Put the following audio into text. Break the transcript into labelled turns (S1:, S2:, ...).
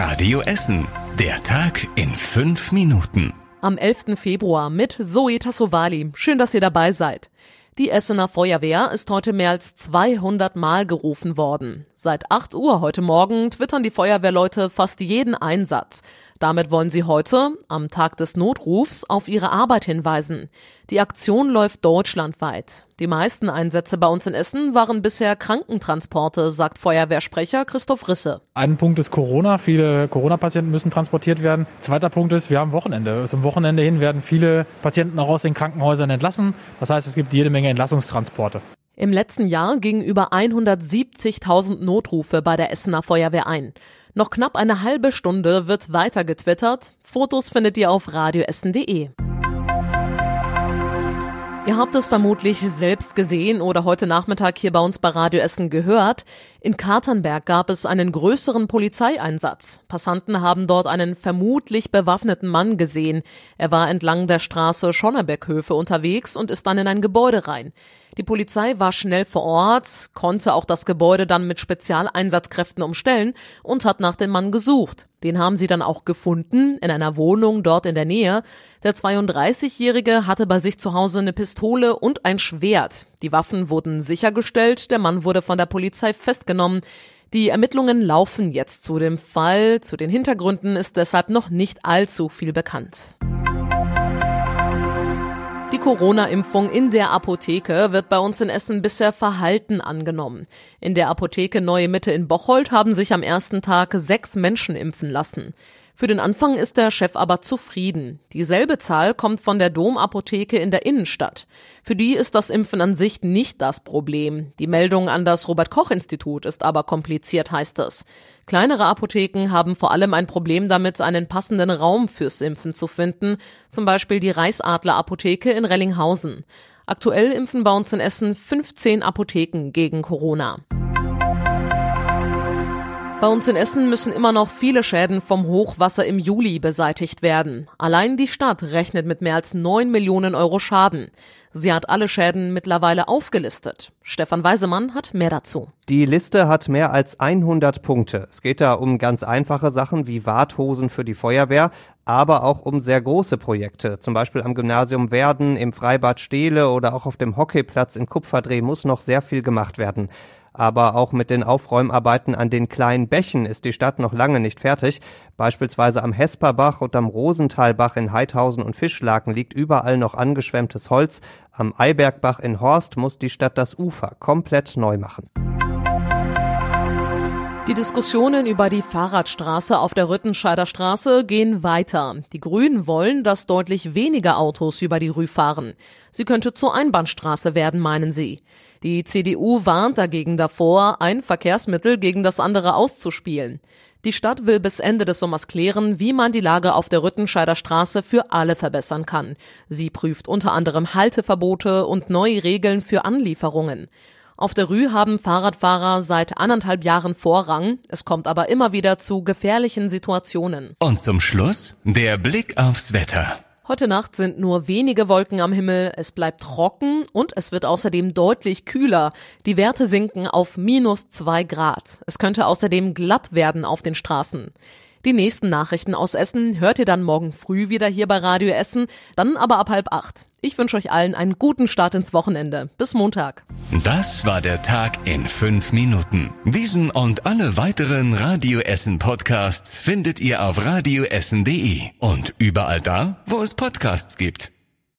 S1: Radio Essen. Der Tag in fünf Minuten.
S2: Am 11. Februar mit Zoe Tassovali. Schön, dass ihr dabei seid. Die Essener Feuerwehr ist heute mehr als 200 Mal gerufen worden. Seit 8 Uhr heute Morgen twittern die Feuerwehrleute fast jeden Einsatz. Damit wollen sie heute, am Tag des Notrufs, auf ihre Arbeit hinweisen. Die Aktion läuft deutschlandweit. Die meisten Einsätze bei uns in Essen waren bisher Krankentransporte, sagt Feuerwehrsprecher Christoph Risse.
S3: Ein Punkt ist Corona. Viele Corona-Patienten müssen transportiert werden. Zweiter Punkt ist, wir haben Wochenende. Zum Wochenende hin werden viele Patienten auch aus den Krankenhäusern entlassen. Das heißt, es gibt jede Menge Entlassungstransporte.
S2: Im letzten Jahr gingen über 170.000 Notrufe bei der Essener Feuerwehr ein. Noch knapp eine halbe Stunde wird weiter getwittert. Fotos findet ihr auf radioessen.de. Ihr habt es vermutlich selbst gesehen oder heute Nachmittag hier bei uns bei Radio Essen gehört. In Katernberg gab es einen größeren Polizeieinsatz. Passanten haben dort einen vermutlich bewaffneten Mann gesehen. Er war entlang der Straße Schonneberghöfe unterwegs und ist dann in ein Gebäude rein. Die Polizei war schnell vor Ort, konnte auch das Gebäude dann mit Spezialeinsatzkräften umstellen und hat nach dem Mann gesucht. Den haben sie dann auch gefunden in einer Wohnung dort in der Nähe. Der 32-Jährige hatte bei sich zu Hause eine Pistole und ein Schwert. Die Waffen wurden sichergestellt, der Mann wurde von der Polizei festgenommen. Die Ermittlungen laufen jetzt zu dem Fall. Zu den Hintergründen ist deshalb noch nicht allzu viel bekannt. Die Corona-Impfung in der Apotheke wird bei uns in Essen bisher verhalten angenommen. In der Apotheke Neue Mitte in Bocholt haben sich am ersten Tag sechs Menschen impfen lassen. Für den Anfang ist der Chef aber zufrieden. Dieselbe Zahl kommt von der Domapotheke in der Innenstadt. Für die ist das Impfen an sich nicht das Problem. Die Meldung an das Robert Koch Institut ist aber kompliziert, heißt es. Kleinere Apotheken haben vor allem ein Problem damit, einen passenden Raum fürs Impfen zu finden, zum Beispiel die Reichsadler Apotheke in Rellinghausen. Aktuell impfen bei uns in Essen 15 Apotheken gegen Corona. Bei uns in Essen müssen immer noch viele Schäden vom Hochwasser im Juli beseitigt werden. Allein die Stadt rechnet mit mehr als 9 Millionen Euro Schaden. Sie hat alle Schäden mittlerweile aufgelistet. Stefan Weisemann hat mehr dazu.
S4: Die Liste hat mehr als 100 Punkte. Es geht da um ganz einfache Sachen wie Warthosen für die Feuerwehr, aber auch um sehr große Projekte. Zum Beispiel am Gymnasium Werden, im Freibad Stehle oder auch auf dem Hockeyplatz in Kupferdreh muss noch sehr viel gemacht werden. Aber auch mit den Aufräumarbeiten an den kleinen Bächen ist die Stadt noch lange nicht fertig. Beispielsweise am Hesperbach und am Rosenthalbach in Heidhausen und Fischlaken liegt überall noch angeschwemmtes Holz. Am Eibergbach in Horst muss die Stadt das Ufer komplett neu machen.
S2: Die Diskussionen über die Fahrradstraße auf der Rüttenscheider Straße gehen weiter. Die Grünen wollen, dass deutlich weniger Autos über die Rü fahren. Sie könnte zur Einbahnstraße werden, meinen sie. Die CDU warnt dagegen davor, ein Verkehrsmittel gegen das andere auszuspielen. Die Stadt will bis Ende des Sommers klären, wie man die Lage auf der Rüttenscheider Straße für alle verbessern kann. Sie prüft unter anderem Halteverbote und neue Regeln für Anlieferungen. Auf der Rue haben Fahrradfahrer seit anderthalb Jahren Vorrang. Es kommt aber immer wieder zu gefährlichen Situationen.
S1: Und zum Schluss der Blick aufs Wetter.
S2: Heute Nacht sind nur wenige Wolken am Himmel, es bleibt trocken und es wird außerdem deutlich kühler. Die Werte sinken auf minus zwei Grad. Es könnte außerdem glatt werden auf den Straßen. Die nächsten Nachrichten aus Essen hört ihr dann morgen früh wieder hier bei Radio Essen, dann aber ab halb acht. Ich wünsche euch allen einen guten Start ins Wochenende. Bis Montag.
S1: Das war der Tag in fünf Minuten. Diesen und alle weiteren Radio Essen Podcasts findet ihr auf radioessen.de und überall da, wo es Podcasts gibt.